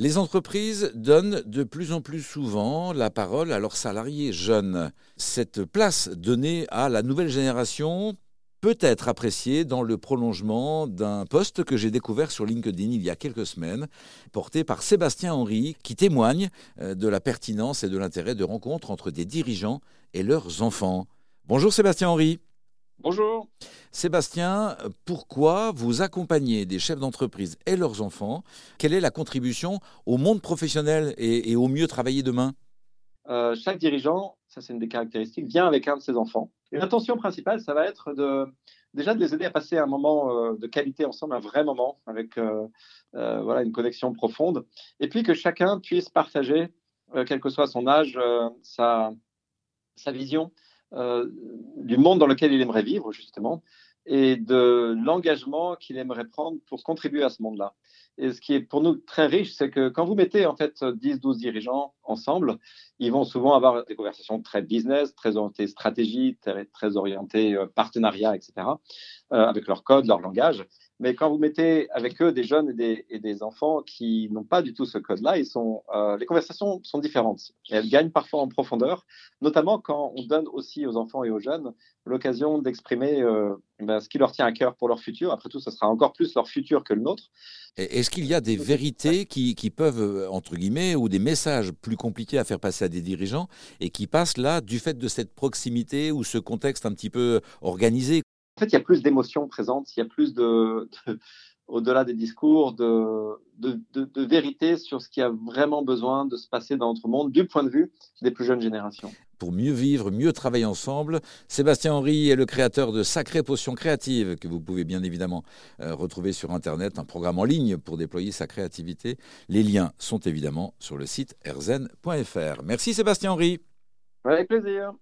Les entreprises donnent de plus en plus souvent la parole à leurs salariés jeunes. Cette place donnée à la nouvelle génération peut être appréciée dans le prolongement d'un poste que j'ai découvert sur LinkedIn il y a quelques semaines, porté par Sébastien Henry, qui témoigne euh, de la pertinence et de l'intérêt de rencontres entre des dirigeants et leurs enfants. Bonjour Sébastien Henry. Bonjour. Sébastien, pourquoi vous accompagnez des chefs d'entreprise et leurs enfants? Quelle est la contribution au monde professionnel et, au mieux travailler demain? Euh, Chaque dirigeant, ça c'est une des caractéristiques, vient avec un de ses enfants. L'intention principale, ça va être de, déjà de les aider à passer un moment euh, de qualité ensemble, un vrai moment, avec euh, voilà, une connexion profonde. Et puis que chacun puisse partager, quel que soit son âge, sa, sa vision du monde dans lequel il aimerait vivre, justement, et de l'engagement qu'il aimerait prendre pour contribuer à ce monde-là. Et ce qui est pour nous très riche, c'est que quand vous mettez en fait 10-12 dirigeants ensemble, ils vont souvent avoir des conversations très business, très orientées stratégie, très, orientées euh, partenariat, etc., euh, avec leur code, leur langage. Mais quand vous mettez avec eux des jeunes et des, enfants qui n'ont pas du tout ce code-là, euh, les conversations sont différentes. elles gagnent parfois en profondeur, notamment quand on donne aussi aux enfants et aux jeunes l'occasion d'exprimer ben, ce qui leur tient à cœur pour leur futur. Après tout, ce sera encore plus leur futur que le nôtre. Est-ce qu'il y a des vérités qui, qui, peuvent, euh, entre guillemets, ou des messages plus compliqués à faire passer à des dirigeants et qui passent là du fait de cette proximité ou ce contexte un petit peu organisé? En fait, il y a plus d'émotions présentes, il y a plus de, au-delà des discours, de, de, vérité sur ce qui a vraiment besoin de se passer dans notre monde du point de vue des plus jeunes générations. Pour mieux vivre, mieux travailler ensemble, Sébastien Henry est le créateur de Sacrées Potions Créatives, que vous pouvez bien évidemment euh, retrouver sur Internet, un programme en ligne pour déployer sa créativité. Les liens sont évidemment sur le site erzen.fr. Merci Sébastien Henry. Avec plaisir.